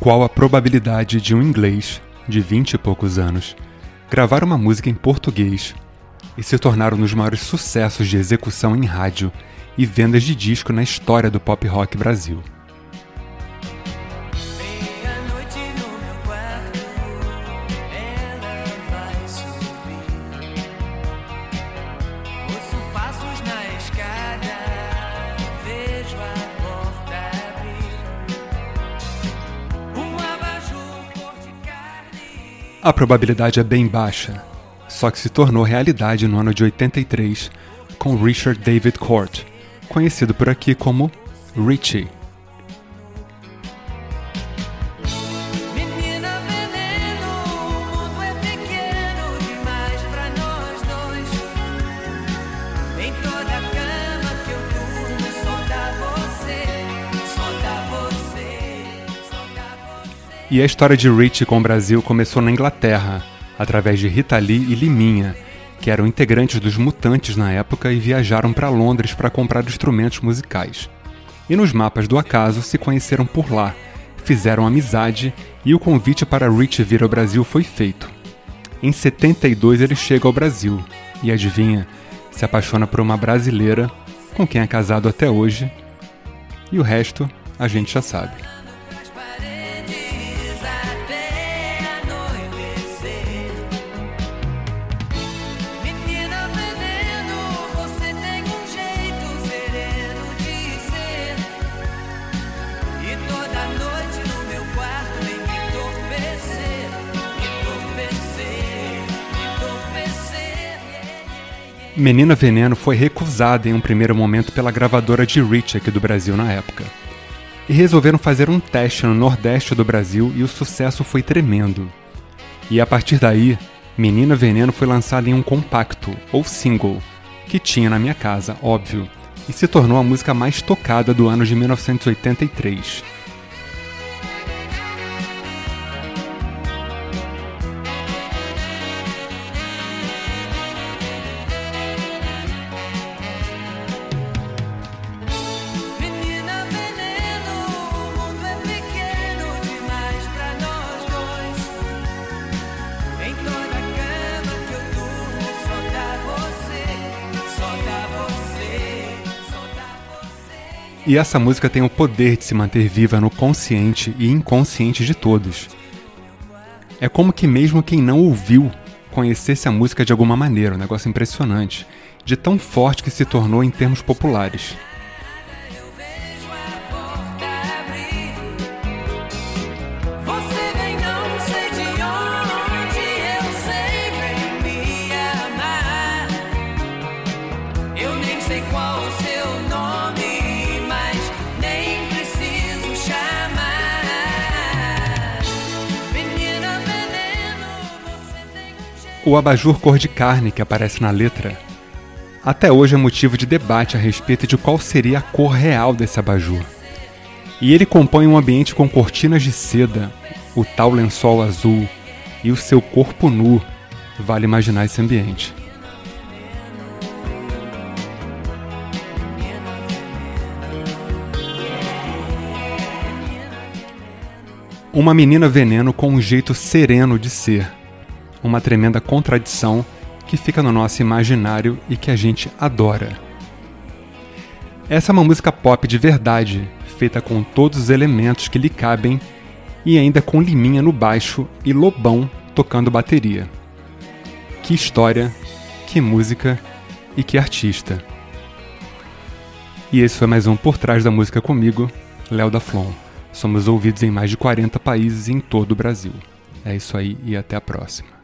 qual a probabilidade de um inglês de vinte e poucos anos gravar uma música em português e se tornar um dos maiores sucessos de execução em rádio e vendas de disco na história do pop rock Brasil. A probabilidade é bem baixa, só que se tornou realidade no ano de 83 com Richard David Court, conhecido por aqui como Richie. E a história de Richie com o Brasil começou na Inglaterra, através de Rita Lee e Liminha, que eram integrantes dos Mutantes na época e viajaram para Londres para comprar instrumentos musicais. E nos mapas do acaso se conheceram por lá, fizeram amizade e o convite para Richie vir ao Brasil foi feito. Em 72 ele chega ao Brasil e adivinha, se apaixona por uma brasileira com quem é casado até hoje. E o resto a gente já sabe. Menina Veneno foi recusada em um primeiro momento pela gravadora de Rich aqui do Brasil na época. E resolveram fazer um teste no Nordeste do Brasil e o sucesso foi tremendo. E a partir daí, Menina Veneno foi lançada em um compacto, ou single, que tinha na minha casa, óbvio, e se tornou a música mais tocada do ano de 1983. E essa música tem o poder de se manter viva no consciente e inconsciente de todos. É como que mesmo quem não ouviu conhecesse a música de alguma maneira, um negócio impressionante, de tão forte que se tornou em termos populares. Eu vejo a porta O abajur cor de carne que aparece na letra até hoje é motivo de debate a respeito de qual seria a cor real desse abajur. E ele compõe um ambiente com cortinas de seda, o tal lençol azul e o seu corpo nu. Vale imaginar esse ambiente. Uma menina veneno com um jeito sereno de ser. Uma tremenda contradição que fica no nosso imaginário e que a gente adora. Essa é uma música pop de verdade, feita com todos os elementos que lhe cabem e ainda com Liminha no baixo e Lobão tocando bateria. Que história, que música e que artista. E esse foi mais um Por Trás da Música comigo, Léo da Flon. Somos ouvidos em mais de 40 países em todo o Brasil. É isso aí e até a próxima.